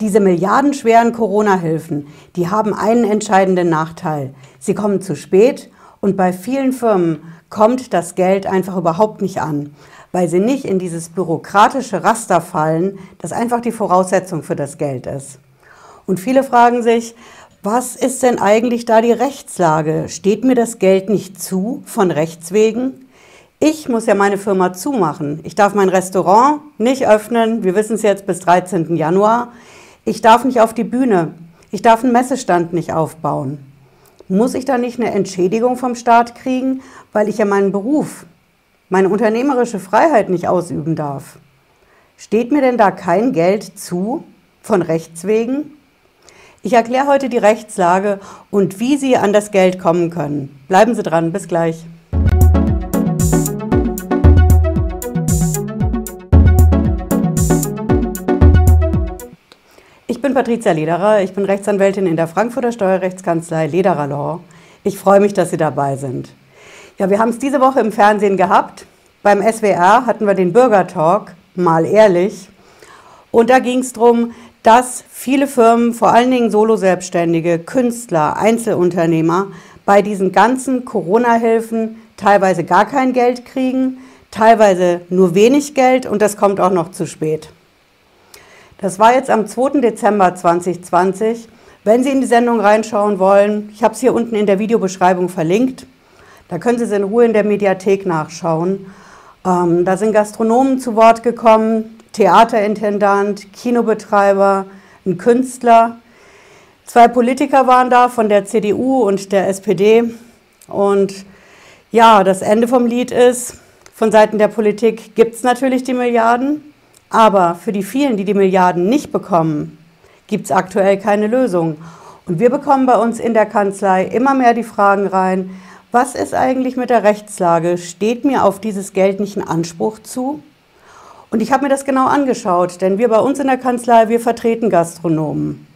Diese milliardenschweren Corona-Hilfen, die haben einen entscheidenden Nachteil. Sie kommen zu spät und bei vielen Firmen kommt das Geld einfach überhaupt nicht an, weil sie nicht in dieses bürokratische Raster fallen, das einfach die Voraussetzung für das Geld ist. Und viele fragen sich, was ist denn eigentlich da die Rechtslage? Steht mir das Geld nicht zu von Rechts wegen? Ich muss ja meine Firma zumachen. Ich darf mein Restaurant nicht öffnen. Wir wissen es jetzt bis 13. Januar. Ich darf nicht auf die Bühne. Ich darf einen Messestand nicht aufbauen. Muss ich da nicht eine Entschädigung vom Staat kriegen, weil ich ja meinen Beruf, meine unternehmerische Freiheit nicht ausüben darf? Steht mir denn da kein Geld zu von Rechts wegen? Ich erkläre heute die Rechtslage und wie Sie an das Geld kommen können. Bleiben Sie dran, bis gleich. Bin Patricia Lederer, ich bin Rechtsanwältin in der Frankfurter Steuerrechtskanzlei Lederer Law. Ich freue mich, dass Sie dabei sind. Ja, wir haben es diese Woche im Fernsehen gehabt. Beim SWR hatten wir den Bürgertalk, mal ehrlich. Und da ging es darum, dass viele Firmen, vor allen Dingen Solo-Selbstständige, Künstler, Einzelunternehmer, bei diesen ganzen Corona-Hilfen teilweise gar kein Geld kriegen, teilweise nur wenig Geld und das kommt auch noch zu spät. Das war jetzt am 2. Dezember 2020. Wenn Sie in die Sendung reinschauen wollen, ich habe es hier unten in der Videobeschreibung verlinkt. Da können Sie es in Ruhe in der Mediathek nachschauen. Ähm, da sind Gastronomen zu Wort gekommen, Theaterintendant, Kinobetreiber, ein Künstler. Zwei Politiker waren da von der CDU und der SPD. Und ja, das Ende vom Lied ist, von Seiten der Politik gibt es natürlich die Milliarden. Aber für die vielen, die die Milliarden nicht bekommen, gibt es aktuell keine Lösung. Und wir bekommen bei uns in der Kanzlei immer mehr die Fragen rein, was ist eigentlich mit der Rechtslage? Steht mir auf dieses Geld nicht ein Anspruch zu? Und ich habe mir das genau angeschaut, denn wir bei uns in der Kanzlei, wir vertreten Gastronomen.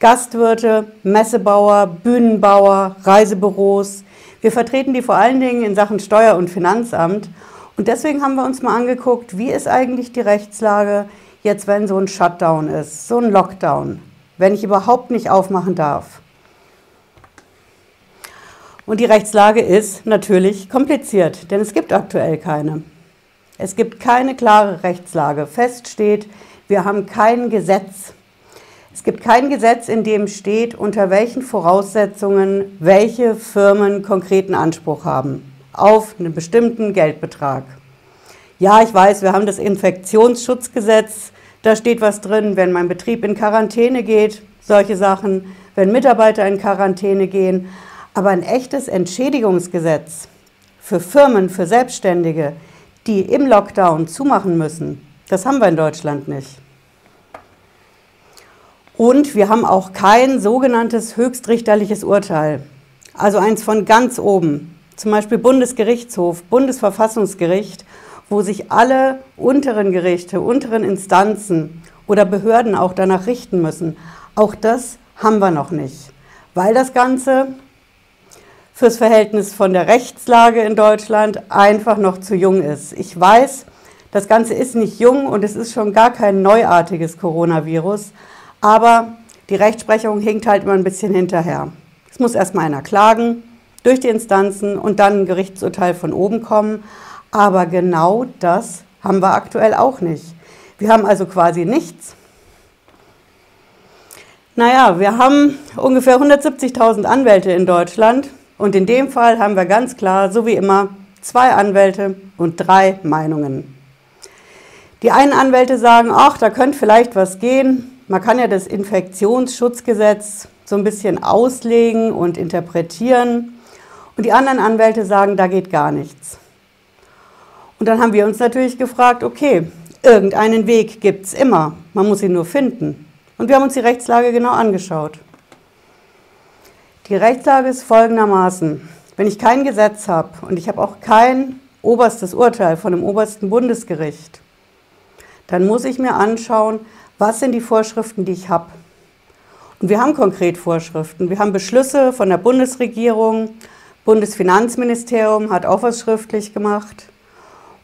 Gastwirte, Messebauer, Bühnenbauer, Reisebüros. Wir vertreten die vor allen Dingen in Sachen Steuer- und Finanzamt. Und deswegen haben wir uns mal angeguckt, wie ist eigentlich die Rechtslage jetzt, wenn so ein Shutdown ist, so ein Lockdown, wenn ich überhaupt nicht aufmachen darf. Und die Rechtslage ist natürlich kompliziert, denn es gibt aktuell keine. Es gibt keine klare Rechtslage. Fest steht, wir haben kein Gesetz. Es gibt kein Gesetz, in dem steht, unter welchen Voraussetzungen welche Firmen konkreten Anspruch haben auf einen bestimmten Geldbetrag. Ja, ich weiß, wir haben das Infektionsschutzgesetz, da steht was drin, wenn mein Betrieb in Quarantäne geht, solche Sachen, wenn Mitarbeiter in Quarantäne gehen. Aber ein echtes Entschädigungsgesetz für Firmen, für Selbstständige, die im Lockdown zumachen müssen, das haben wir in Deutschland nicht. Und wir haben auch kein sogenanntes höchstrichterliches Urteil, also eins von ganz oben zum Beispiel Bundesgerichtshof, Bundesverfassungsgericht, wo sich alle unteren Gerichte, unteren Instanzen oder Behörden auch danach richten müssen. Auch das haben wir noch nicht, weil das Ganze fürs Verhältnis von der Rechtslage in Deutschland einfach noch zu jung ist. Ich weiß, das Ganze ist nicht jung und es ist schon gar kein neuartiges Coronavirus, aber die Rechtsprechung hinkt halt immer ein bisschen hinterher. Es muss erstmal einer klagen, durch die Instanzen und dann ein Gerichtsurteil von oben kommen. Aber genau das haben wir aktuell auch nicht. Wir haben also quasi nichts. Naja, wir haben ungefähr 170.000 Anwälte in Deutschland und in dem Fall haben wir ganz klar, so wie immer, zwei Anwälte und drei Meinungen. Die einen Anwälte sagen, ach, da könnte vielleicht was gehen. Man kann ja das Infektionsschutzgesetz so ein bisschen auslegen und interpretieren. Und die anderen Anwälte sagen, da geht gar nichts. Und dann haben wir uns natürlich gefragt, okay, irgendeinen Weg gibt es immer, man muss ihn nur finden. Und wir haben uns die Rechtslage genau angeschaut. Die Rechtslage ist folgendermaßen. Wenn ich kein Gesetz habe und ich habe auch kein oberstes Urteil von dem obersten Bundesgericht, dann muss ich mir anschauen, was sind die Vorschriften, die ich habe. Und wir haben konkret Vorschriften. Wir haben Beschlüsse von der Bundesregierung, Bundesfinanzministerium hat auch was schriftlich gemacht.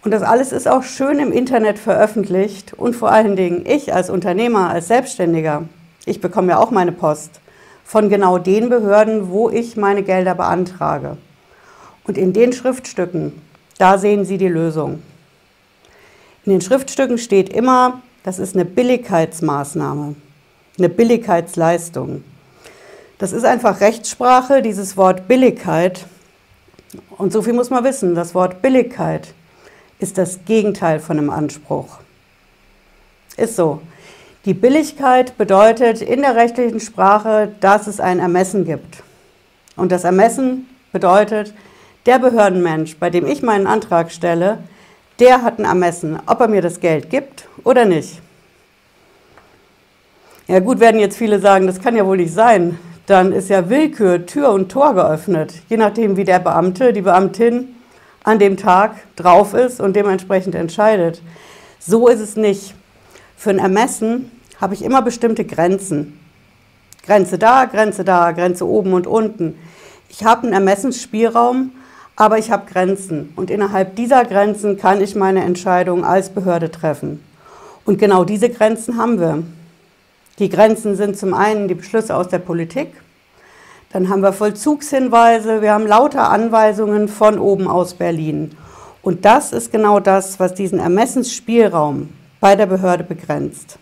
Und das alles ist auch schön im Internet veröffentlicht. Und vor allen Dingen ich als Unternehmer, als Selbstständiger, Ich bekomme ja auch meine Post von genau den Behörden, wo ich meine Gelder beantrage. Und in den Schriftstücken, da sehen Sie die Lösung. In den Schriftstücken steht immer, das ist eine Billigkeitsmaßnahme, eine Billigkeitsleistung. Das ist einfach Rechtssprache, dieses Wort Billigkeit. Und so viel muss man wissen, das Wort Billigkeit ist das Gegenteil von einem Anspruch. Ist so. Die Billigkeit bedeutet in der rechtlichen Sprache, dass es ein Ermessen gibt. Und das Ermessen bedeutet, der Behördenmensch, bei dem ich meinen Antrag stelle, der hat ein Ermessen, ob er mir das Geld gibt oder nicht. Ja gut, werden jetzt viele sagen, das kann ja wohl nicht sein. Dann ist ja Willkür, Tür und Tor geöffnet, je nachdem, wie der Beamte, die Beamtin an dem Tag drauf ist und dementsprechend entscheidet. So ist es nicht. Für ein Ermessen habe ich immer bestimmte Grenzen. Grenze da, Grenze da, Grenze oben und unten. Ich habe einen Ermessensspielraum, aber ich habe Grenzen. Und innerhalb dieser Grenzen kann ich meine Entscheidung als Behörde treffen. Und genau diese Grenzen haben wir. Die Grenzen sind zum einen die Beschlüsse aus der Politik, dann haben wir Vollzugshinweise, wir haben lauter Anweisungen von oben aus Berlin. Und das ist genau das, was diesen Ermessensspielraum bei der Behörde begrenzt.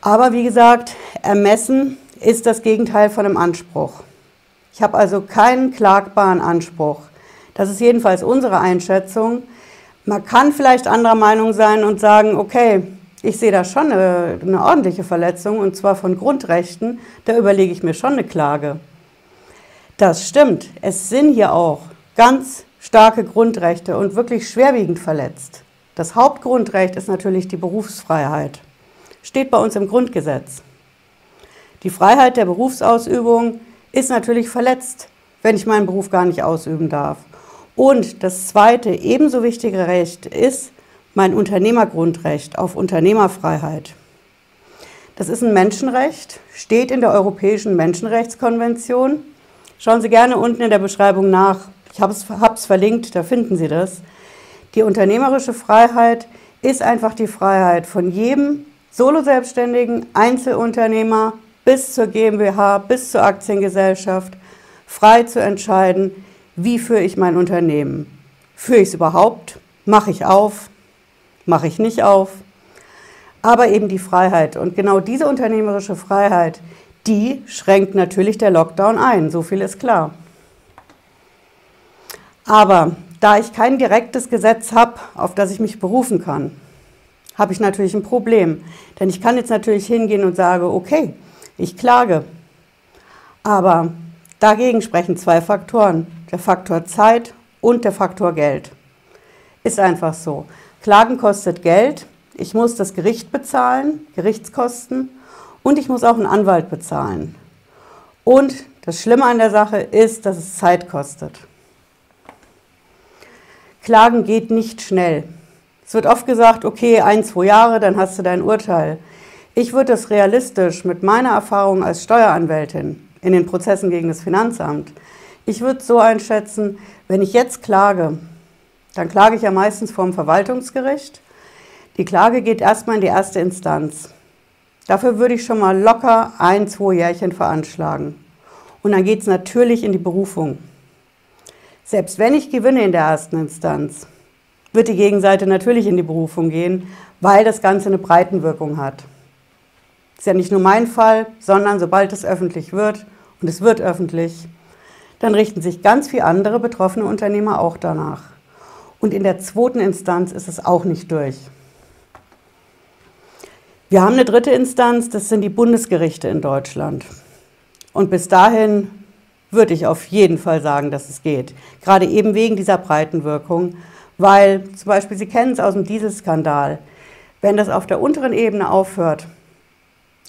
Aber wie gesagt, Ermessen ist das Gegenteil von einem Anspruch. Ich habe also keinen klagbaren Anspruch. Das ist jedenfalls unsere Einschätzung. Man kann vielleicht anderer Meinung sein und sagen, okay, ich sehe da schon eine, eine, ordentliche Verletzung und zwar von Grundrechten, da überlege ich mir schon eine Klage. Das stimmt, es sind hier auch ganz starke Grundrechte und wirklich schwerwiegend verletzt. Das Hauptgrundrecht ist natürlich die Berufsfreiheit. Steht bei uns im Grundgesetz. Die Freiheit der Berufsausübung ist natürlich verletzt, wenn ich meinen Beruf gar nicht ausüben darf. Und das zweite ebenso wichtige Recht ist mein Unternehmergrundrecht auf Unternehmerfreiheit. Das ist ein Menschenrecht, steht in der Europäischen Menschenrechtskonvention. Schauen Sie gerne unten in der Beschreibung nach. Ich habe es verlinkt, da finden Sie das. Die unternehmerische Freiheit ist einfach die Freiheit von jedem Solo-Selbstständigen, Einzelunternehmer bis zur GmbH, bis zur Aktiengesellschaft, frei zu entscheiden, wie führe ich mein Unternehmen. Führe ich es überhaupt? Mache ich auf? Mache ich nicht auf? Aber eben die Freiheit. Und genau diese unternehmerische Freiheit, die schränkt natürlich der Lockdown ein. So viel ist klar. Aber da ich kein direktes Gesetz habe, auf das ich mich berufen kann, habe ich natürlich ein Problem. Denn ich kann jetzt natürlich hingehen und sage, okay, ich klage. Aber dagegen sprechen zwei Faktoren. Der Faktor Zeit und der Faktor Geld. Ist einfach so. Klagen kostet Geld. Ich muss das Gericht bezahlen, Gerichtskosten. Und ich muss auch einen Anwalt bezahlen. Und das Schlimme an der Sache ist, dass es Zeit kostet. Klagen geht nicht schnell. Es wird oft gesagt, okay, ein, zwei Jahre, dann hast du dein Urteil. Ich würde das realistisch mit meiner Erfahrung als Steueranwältin in den Prozessen gegen das Finanzamt, ich würde so einschätzen, wenn ich jetzt klage, dann klage ich ja meistens vom Verwaltungsgericht. Die Klage geht erstmal in die erste Instanz. Dafür würde ich schon mal locker ein, zwei Jährchen veranschlagen. Und dann geht es natürlich in die Berufung. Selbst wenn ich gewinne in der ersten Instanz, wird die Gegenseite natürlich in die Berufung gehen, weil das Ganze eine Breitenwirkung hat. Ist ja nicht nur mein Fall, sondern sobald es öffentlich wird, und es wird öffentlich, dann richten sich ganz viele andere betroffene Unternehmer auch danach. Und in der zweiten Instanz ist es auch nicht durch. Wir haben eine dritte Instanz, das sind die Bundesgerichte in Deutschland. Und bis dahin würde ich auf jeden Fall sagen, dass es geht. Gerade eben wegen dieser Breitenwirkung, weil zum Beispiel, Sie kennen es aus dem Dieselskandal, wenn das auf der unteren Ebene aufhört,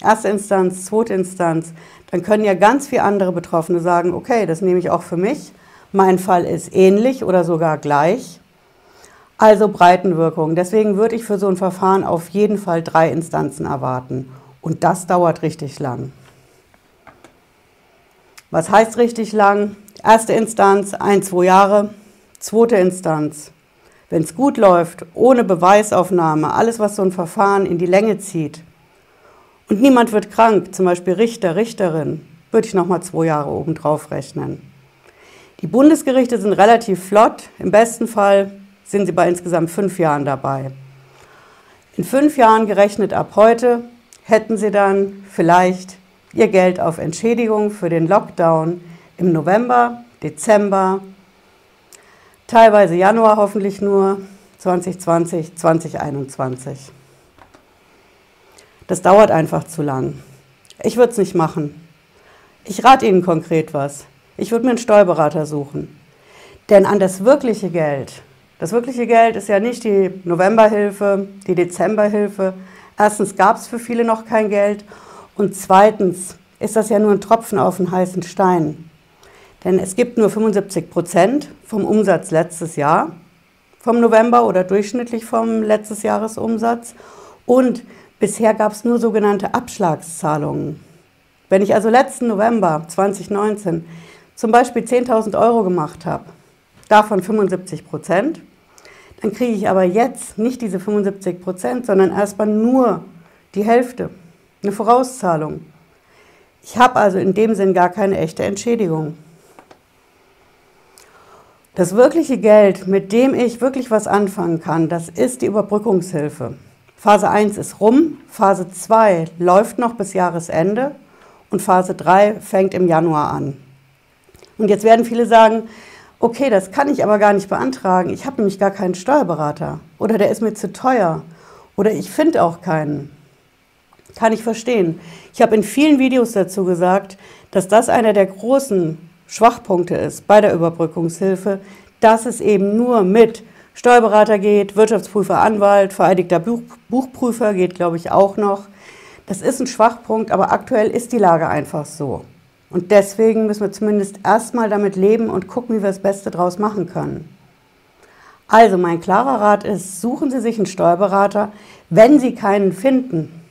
erste Instanz, zweite Instanz, dann können ja ganz viele andere Betroffene sagen, okay, das nehme ich auch für mich. Mein Fall ist ähnlich oder sogar gleich. Also Breitenwirkung. Deswegen würde ich für so ein Verfahren auf jeden Fall drei Instanzen erwarten. Und das dauert richtig lang. Was heißt richtig lang? Erste Instanz, ein, zwei Jahre. Zweite Instanz, wenn es gut läuft, ohne Beweisaufnahme, alles, was so ein Verfahren in die Länge zieht, Und niemand wird krank, zum Beispiel Richter, Richterin, würde ich nochmal zwei Jahre obendrauf rechnen. Die Bundesgerichte sind relativ flott. Im besten Fall sind sie bei insgesamt fünf Jahren dabei. In fünf Jahren gerechnet ab heute hätten sie dann vielleicht ihr Geld auf Entschädigung für den Lockdown im November, Dezember, teilweise Januar hoffentlich nur 2020, 2021. Das dauert einfach zu lang. Ich würde es nicht machen. Ich rate Ihnen konkret was. Ich würde mir einen Steuerberater suchen. Denn an das wirkliche Geld, das wirkliche Geld ist ja nicht die Novemberhilfe, die Dezemberhilfe. Erstens gab es für viele noch kein Geld und zweitens ist das ja nur ein Tropfen auf den heißen Stein. Denn es gibt nur 75 Prozent vom Umsatz letztes Jahr, vom November oder durchschnittlich vom letztes Jahresumsatz. Und bisher gab es nur sogenannte Abschlagszahlungen. Wenn ich also letzten November 2019 zum Beispiel 10.000 Euro gemacht habe, davon 75 Prozent, dann kriege ich aber jetzt nicht diese 75 Prozent, sondern erstmal nur die Hälfte, eine Vorauszahlung. Ich habe also in dem Sinn gar keine echte Entschädigung. Das wirkliche Geld, mit dem ich wirklich was anfangen kann, das ist die Überbrückungshilfe. Phase 1 ist rum, Phase 2 läuft noch bis Jahresende und Phase 3 fängt im Januar an. Und jetzt werden viele sagen, okay, das kann ich aber gar nicht beantragen. Ich habe nämlich gar keinen Steuerberater oder der ist mir zu teuer oder ich finde auch keinen. Kann ich verstehen. Ich habe in vielen Videos dazu gesagt, dass das einer der großen Schwachpunkte ist bei der Überbrückungshilfe, dass es eben nur mit Steuerberater geht, Wirtschaftsprüfer, Anwalt, vereidigter Buch, Buchprüfer geht, glaube ich, auch noch. Das ist ein Schwachpunkt, aber aktuell ist die Lage einfach so. Und deswegen müssen wir zumindest erstmal damit leben und gucken, wie wir das Beste draus machen können. Also mein klarer Rat ist, suchen Sie sich einen Steuerberater, wenn Sie keinen finden,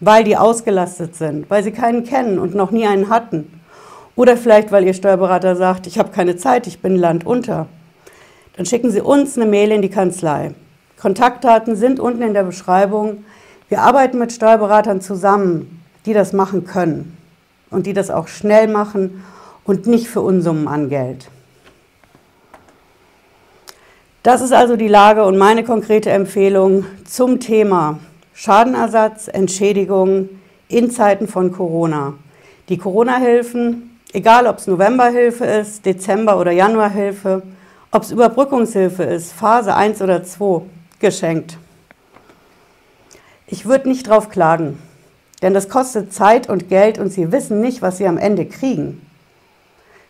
weil die ausgelastet sind, weil Sie keinen kennen und noch nie einen hatten. Oder vielleicht, weil Ihr Steuerberater sagt, ich habe keine Zeit, ich bin landunter. Dann schicken Sie uns eine Mail in die Kanzlei. Kontaktdaten sind unten in der Beschreibung. Wir arbeiten mit Steuerberatern zusammen, die das machen können und die das auch schnell machen und nicht für Unsummen an Geld. Das ist also die Lage und meine konkrete Empfehlung zum Thema Schadenersatz, Entschädigung in Zeiten von Corona. Die Corona-Hilfen, egal ob es Novemberhilfe ist, Dezember- oder Januarhilfe, ob es Überbrückungshilfe ist, Phase 1 oder 2, geschenkt. Ich würde nicht drauf klagen. Denn das kostet Zeit und Geld und Sie wissen nicht, was Sie am Ende kriegen.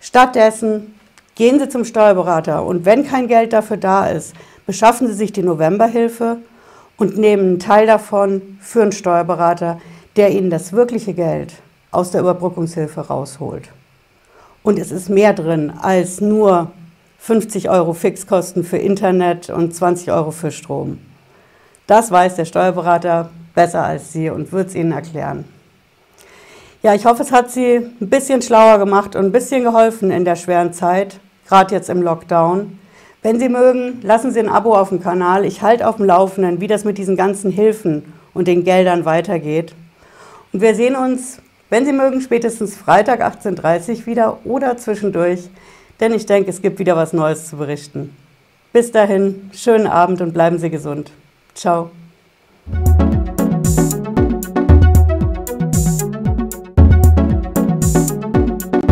Stattdessen gehen Sie zum Steuerberater und wenn kein Geld dafür da ist, beschaffen Sie sich die Novemberhilfe und nehmen einen Teil davon für einen Steuerberater, der Ihnen das wirkliche Geld aus der Überbrückungshilfe rausholt. Und es ist mehr drin als nur 50 Euro Fixkosten für Internet und 20 Euro für Strom. Das weiß der Steuerberater besser als Sie und wird es Ihnen erklären. Ja, ich hoffe, es hat Sie ein bisschen schlauer gemacht und ein bisschen geholfen in der schweren Zeit, gerade jetzt im Lockdown. Wenn Sie mögen, lassen Sie ein Abo auf dem Kanal. Ich halte auf dem Laufenden, wie das mit diesen ganzen Hilfen und den Geldern weitergeht. Und wir sehen uns, wenn Sie mögen, spätestens Freitag 18.30 Uhr wieder oder zwischendurch, denn ich denke, es gibt wieder was Neues zu berichten. Bis dahin, schönen Abend und bleiben Sie gesund. Ciao.